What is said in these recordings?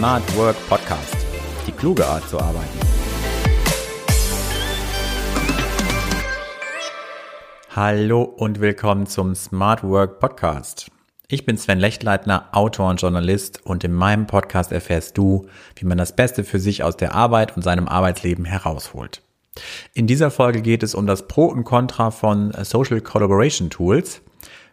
Smart Work Podcast. Die kluge Art zu arbeiten. Hallo und willkommen zum Smart Work Podcast. Ich bin Sven Lechtleitner, Autor und Journalist und in meinem Podcast erfährst du, wie man das Beste für sich aus der Arbeit und seinem Arbeitsleben herausholt. In dieser Folge geht es um das Pro und Contra von Social Collaboration Tools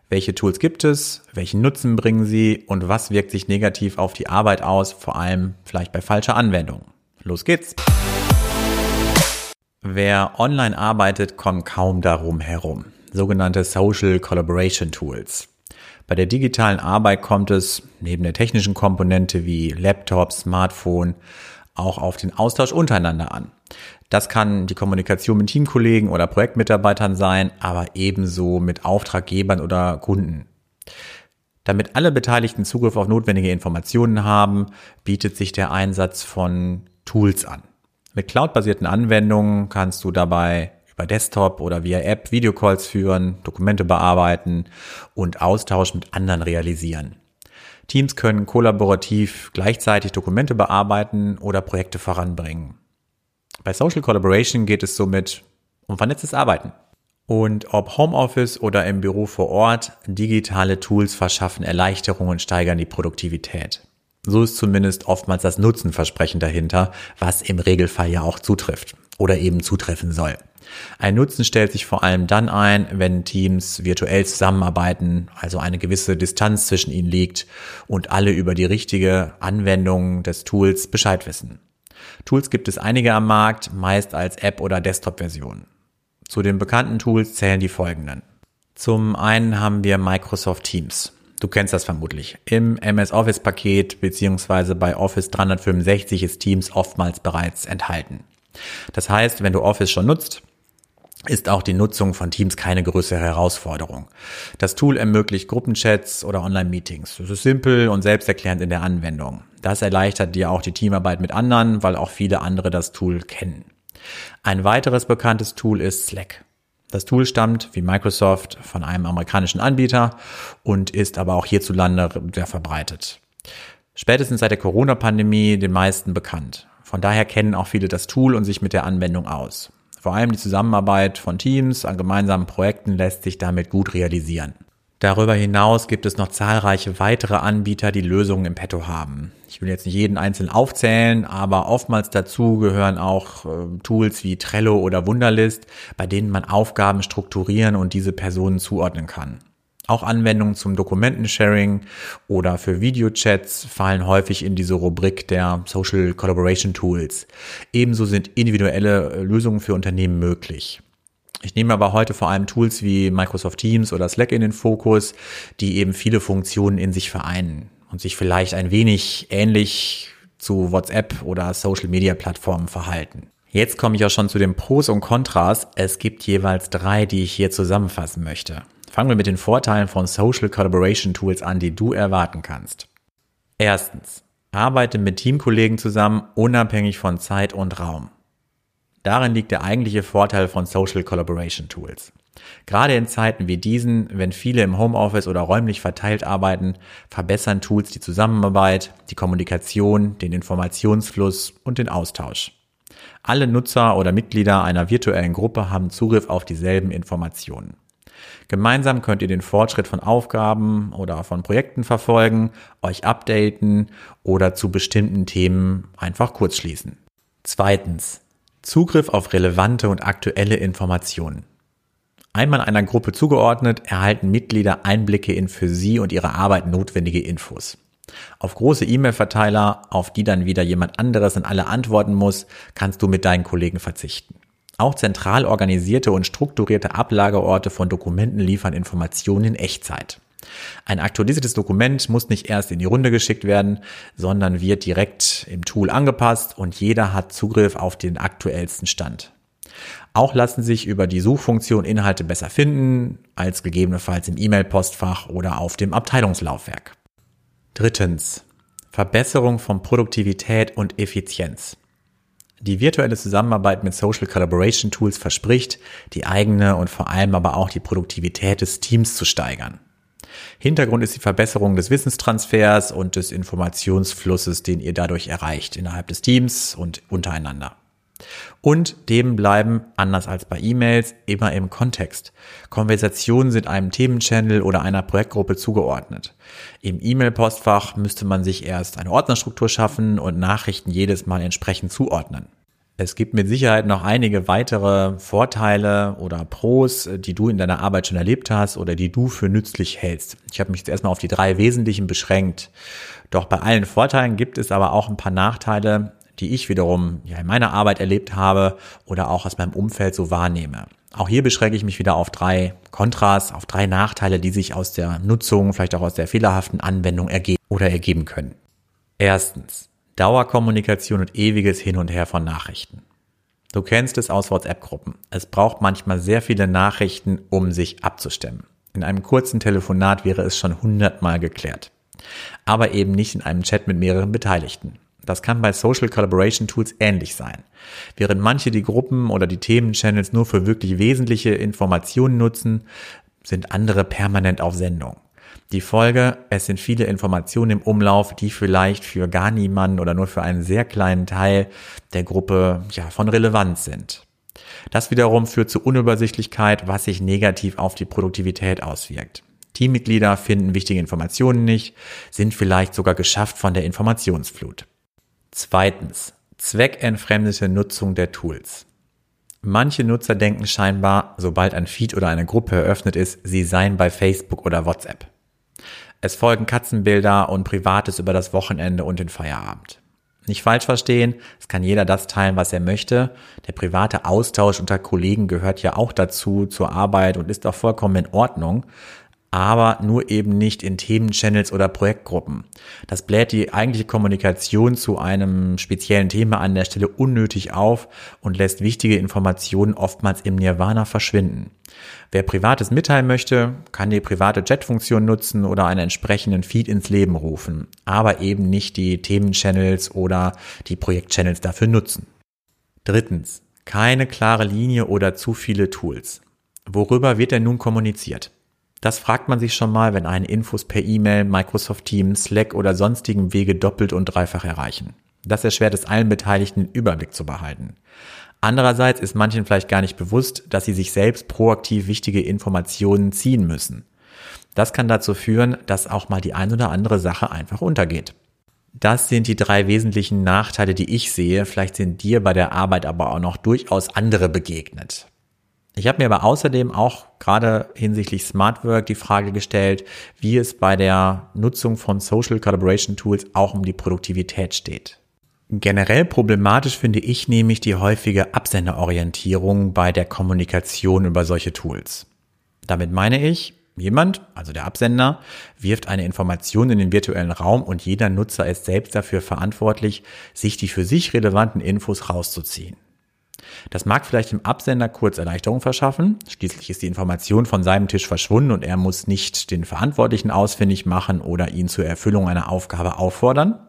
welche Tools gibt es? Welchen Nutzen bringen sie? Und was wirkt sich negativ auf die Arbeit aus? Vor allem vielleicht bei falscher Anwendung. Los geht's! Wer online arbeitet, kommt kaum darum herum. Sogenannte Social Collaboration Tools. Bei der digitalen Arbeit kommt es neben der technischen Komponente wie Laptop, Smartphone auch auf den Austausch untereinander an. Das kann die Kommunikation mit Teamkollegen oder Projektmitarbeitern sein, aber ebenso mit Auftraggebern oder Kunden. Damit alle Beteiligten Zugriff auf notwendige Informationen haben, bietet sich der Einsatz von Tools an. Mit cloudbasierten Anwendungen kannst du dabei über Desktop oder via App Videocalls führen, Dokumente bearbeiten und Austausch mit anderen realisieren. Teams können kollaborativ gleichzeitig Dokumente bearbeiten oder Projekte voranbringen. Bei Social Collaboration geht es somit um vernetztes Arbeiten. Und ob Homeoffice oder im Büro vor Ort, digitale Tools verschaffen Erleichterungen und steigern die Produktivität. So ist zumindest oftmals das Nutzenversprechen dahinter, was im Regelfall ja auch zutrifft oder eben zutreffen soll. Ein Nutzen stellt sich vor allem dann ein, wenn Teams virtuell zusammenarbeiten, also eine gewisse Distanz zwischen ihnen liegt und alle über die richtige Anwendung des Tools Bescheid wissen. Tools gibt es einige am Markt, meist als App- oder Desktop-Version. Zu den bekannten Tools zählen die folgenden. Zum einen haben wir Microsoft Teams. Du kennst das vermutlich. Im MS Office Paket beziehungsweise bei Office 365 ist Teams oftmals bereits enthalten. Das heißt, wenn du Office schon nutzt, ist auch die Nutzung von Teams keine größere Herausforderung. Das Tool ermöglicht Gruppenchats oder Online-Meetings. Es ist simpel und selbsterklärend in der Anwendung. Das erleichtert dir auch die Teamarbeit mit anderen, weil auch viele andere das Tool kennen. Ein weiteres bekanntes Tool ist Slack. Das Tool stammt, wie Microsoft, von einem amerikanischen Anbieter und ist aber auch hierzulande sehr verbreitet. Spätestens seit der Corona-Pandemie den meisten bekannt. Von daher kennen auch viele das Tool und sich mit der Anwendung aus. Vor allem die Zusammenarbeit von Teams an gemeinsamen Projekten lässt sich damit gut realisieren. Darüber hinaus gibt es noch zahlreiche weitere Anbieter, die Lösungen im Petto haben. Ich will jetzt nicht jeden einzeln aufzählen, aber oftmals dazu gehören auch äh, Tools wie Trello oder Wunderlist, bei denen man Aufgaben strukturieren und diese Personen zuordnen kann. Auch Anwendungen zum Dokumentensharing oder für Videochats fallen häufig in diese Rubrik der Social Collaboration Tools. Ebenso sind individuelle äh, Lösungen für Unternehmen möglich. Ich nehme aber heute vor allem Tools wie Microsoft Teams oder Slack in den Fokus, die eben viele Funktionen in sich vereinen und sich vielleicht ein wenig ähnlich zu WhatsApp oder Social Media Plattformen verhalten. Jetzt komme ich auch schon zu den Pros und Kontras. Es gibt jeweils drei, die ich hier zusammenfassen möchte. Fangen wir mit den Vorteilen von Social Collaboration Tools an, die du erwarten kannst. Erstens. Arbeite mit Teamkollegen zusammen, unabhängig von Zeit und Raum. Darin liegt der eigentliche Vorteil von Social Collaboration Tools. Gerade in Zeiten wie diesen, wenn viele im Homeoffice oder räumlich verteilt arbeiten, verbessern Tools die Zusammenarbeit, die Kommunikation, den Informationsfluss und den Austausch. Alle Nutzer oder Mitglieder einer virtuellen Gruppe haben Zugriff auf dieselben Informationen. Gemeinsam könnt ihr den Fortschritt von Aufgaben oder von Projekten verfolgen, euch updaten oder zu bestimmten Themen einfach kurz schließen. Zweitens. Zugriff auf relevante und aktuelle Informationen. Einmal einer Gruppe zugeordnet, erhalten Mitglieder Einblicke in für sie und ihre Arbeit notwendige Infos. Auf große E-Mail-Verteiler, auf die dann wieder jemand anderes an alle antworten muss, kannst du mit deinen Kollegen verzichten. Auch zentral organisierte und strukturierte Ablageorte von Dokumenten liefern Informationen in Echtzeit. Ein aktualisiertes Dokument muss nicht erst in die Runde geschickt werden, sondern wird direkt im Tool angepasst und jeder hat Zugriff auf den aktuellsten Stand. Auch lassen sich über die Suchfunktion Inhalte besser finden, als gegebenenfalls im E-Mail-Postfach oder auf dem Abteilungslaufwerk. Drittens. Verbesserung von Produktivität und Effizienz. Die virtuelle Zusammenarbeit mit Social Collaboration Tools verspricht, die eigene und vor allem aber auch die Produktivität des Teams zu steigern. Hintergrund ist die Verbesserung des Wissenstransfers und des Informationsflusses, den ihr dadurch erreicht innerhalb des Teams und untereinander. Und Themen bleiben, anders als bei E-Mails, immer im Kontext. Konversationen sind einem Themenchannel oder einer Projektgruppe zugeordnet. Im E-Mail-Postfach müsste man sich erst eine Ordnerstruktur schaffen und Nachrichten jedes Mal entsprechend zuordnen. Es gibt mit Sicherheit noch einige weitere Vorteile oder Pros, die du in deiner Arbeit schon erlebt hast oder die du für nützlich hältst. Ich habe mich jetzt erstmal auf die drei wesentlichen beschränkt. Doch bei allen Vorteilen gibt es aber auch ein paar Nachteile, die ich wiederum ja in meiner Arbeit erlebt habe oder auch aus meinem Umfeld so wahrnehme. Auch hier beschränke ich mich wieder auf drei Kontras, auf drei Nachteile, die sich aus der Nutzung, vielleicht auch aus der fehlerhaften Anwendung ergeben oder ergeben können. Erstens. Dauerkommunikation und ewiges Hin und Her von Nachrichten. Du kennst es aus WhatsApp-Gruppen. Es braucht manchmal sehr viele Nachrichten, um sich abzustimmen. In einem kurzen Telefonat wäre es schon hundertmal geklärt. Aber eben nicht in einem Chat mit mehreren Beteiligten. Das kann bei Social Collaboration Tools ähnlich sein. Während manche die Gruppen oder die Themenchannels nur für wirklich wesentliche Informationen nutzen, sind andere permanent auf Sendung. Die Folge, es sind viele Informationen im Umlauf, die vielleicht für gar niemanden oder nur für einen sehr kleinen Teil der Gruppe ja, von Relevanz sind. Das wiederum führt zu Unübersichtlichkeit, was sich negativ auf die Produktivität auswirkt. Teammitglieder finden wichtige Informationen nicht, sind vielleicht sogar geschafft von der Informationsflut. Zweitens. Zweckentfremdete Nutzung der Tools. Manche Nutzer denken scheinbar, sobald ein Feed oder eine Gruppe eröffnet ist, sie seien bei Facebook oder WhatsApp. Es folgen Katzenbilder und Privates über das Wochenende und den Feierabend. Nicht falsch verstehen, es kann jeder das teilen, was er möchte. Der private Austausch unter Kollegen gehört ja auch dazu, zur Arbeit und ist auch vollkommen in Ordnung aber nur eben nicht in Themenchannels oder Projektgruppen. Das bläht die eigentliche Kommunikation zu einem speziellen Thema an der Stelle unnötig auf und lässt wichtige Informationen oftmals im Nirvana verschwinden. Wer Privates mitteilen möchte, kann die private Chat-Funktion nutzen oder einen entsprechenden Feed ins Leben rufen, aber eben nicht die Themenchannels oder die Projektchannels dafür nutzen. Drittens, keine klare Linie oder zu viele Tools. Worüber wird denn nun kommuniziert? Das fragt man sich schon mal, wenn einen Infos per E-Mail, Microsoft Teams, Slack oder sonstigen Wege doppelt und dreifach erreichen. Das erschwert es allen Beteiligten, den Überblick zu behalten. Andererseits ist manchen vielleicht gar nicht bewusst, dass sie sich selbst proaktiv wichtige Informationen ziehen müssen. Das kann dazu führen, dass auch mal die ein oder andere Sache einfach untergeht. Das sind die drei wesentlichen Nachteile, die ich sehe. Vielleicht sind dir bei der Arbeit aber auch noch durchaus andere begegnet. Ich habe mir aber außerdem auch gerade hinsichtlich Smart Work die Frage gestellt, wie es bei der Nutzung von Social Collaboration Tools auch um die Produktivität steht. Generell problematisch finde ich nämlich die häufige Absenderorientierung bei der Kommunikation über solche Tools. Damit meine ich, jemand, also der Absender, wirft eine Information in den virtuellen Raum und jeder Nutzer ist selbst dafür verantwortlich, sich die für sich relevanten Infos rauszuziehen. Das mag vielleicht dem Absender kurz Erleichterung verschaffen. Schließlich ist die Information von seinem Tisch verschwunden und er muss nicht den Verantwortlichen ausfindig machen oder ihn zur Erfüllung einer Aufgabe auffordern.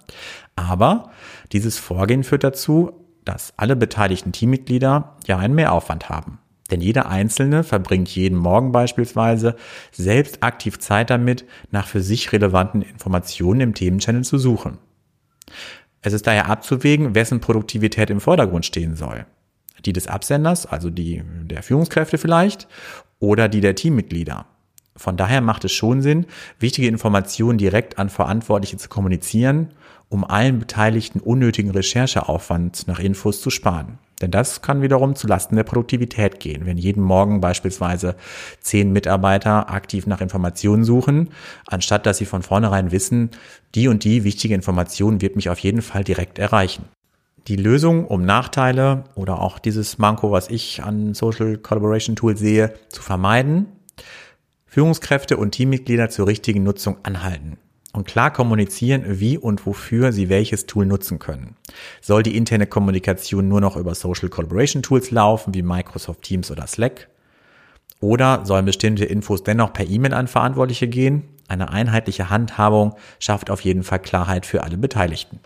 Aber dieses Vorgehen führt dazu, dass alle beteiligten Teammitglieder ja einen Mehraufwand haben. Denn jeder Einzelne verbringt jeden Morgen beispielsweise selbst aktiv Zeit damit, nach für sich relevanten Informationen im Themenchannel zu suchen. Es ist daher abzuwägen, wessen Produktivität im Vordergrund stehen soll die des Absenders, also die der Führungskräfte vielleicht, oder die der Teammitglieder. Von daher macht es schon Sinn, wichtige Informationen direkt an Verantwortliche zu kommunizieren, um allen Beteiligten unnötigen Rechercheaufwand nach Infos zu sparen. Denn das kann wiederum zu Lasten der Produktivität gehen, wenn jeden Morgen beispielsweise zehn Mitarbeiter aktiv nach Informationen suchen, anstatt dass sie von vornherein wissen, die und die wichtige Information wird mich auf jeden Fall direkt erreichen die Lösung, um Nachteile oder auch dieses Manko, was ich an Social Collaboration Tools sehe, zu vermeiden, Führungskräfte und Teammitglieder zur richtigen Nutzung anhalten und klar kommunizieren, wie und wofür sie welches Tool nutzen können. Soll die interne Kommunikation nur noch über Social Collaboration Tools laufen, wie Microsoft Teams oder Slack? Oder sollen bestimmte Infos dennoch per E-Mail an Verantwortliche gehen? Eine einheitliche Handhabung schafft auf jeden Fall Klarheit für alle Beteiligten.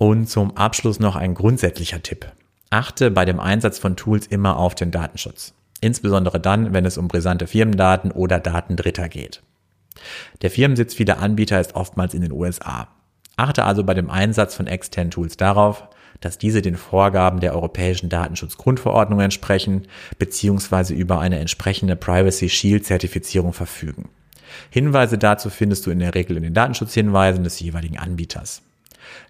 Und zum Abschluss noch ein grundsätzlicher Tipp. Achte bei dem Einsatz von Tools immer auf den Datenschutz. Insbesondere dann, wenn es um brisante Firmendaten oder Daten Dritter geht. Der Firmensitz vieler Anbieter ist oftmals in den USA. Achte also bei dem Einsatz von externen Tools darauf, dass diese den Vorgaben der Europäischen Datenschutzgrundverordnung entsprechen bzw. über eine entsprechende Privacy Shield Zertifizierung verfügen. Hinweise dazu findest du in der Regel in den Datenschutzhinweisen des jeweiligen Anbieters.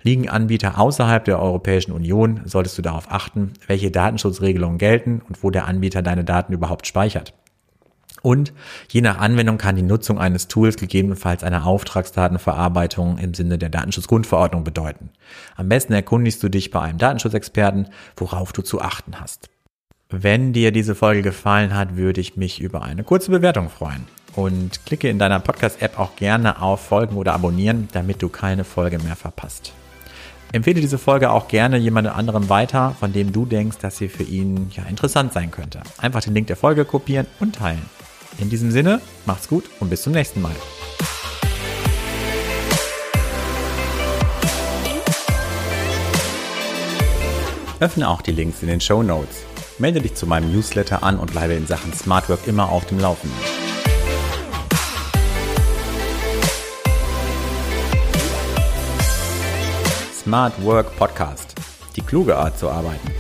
Liegen Anbieter außerhalb der Europäischen Union, solltest du darauf achten, welche Datenschutzregelungen gelten und wo der Anbieter deine Daten überhaupt speichert. Und je nach Anwendung kann die Nutzung eines Tools gegebenenfalls eine Auftragsdatenverarbeitung im Sinne der Datenschutzgrundverordnung bedeuten. Am besten erkundigst du dich bei einem Datenschutzexperten, worauf du zu achten hast. Wenn dir diese Folge gefallen hat, würde ich mich über eine kurze Bewertung freuen. Und klicke in deiner Podcast-App auch gerne auf Folgen oder Abonnieren, damit du keine Folge mehr verpasst. Empfehle diese Folge auch gerne jemand anderem weiter, von dem du denkst, dass sie für ihn ja interessant sein könnte. Einfach den Link der Folge kopieren und teilen. In diesem Sinne, macht's gut und bis zum nächsten Mal. Öffne auch die Links in den Show Notes. Melde dich zu meinem Newsletter an und bleibe in Sachen Smart Work immer auf dem Laufenden. Smart Work Podcast. Die kluge Art zu arbeiten.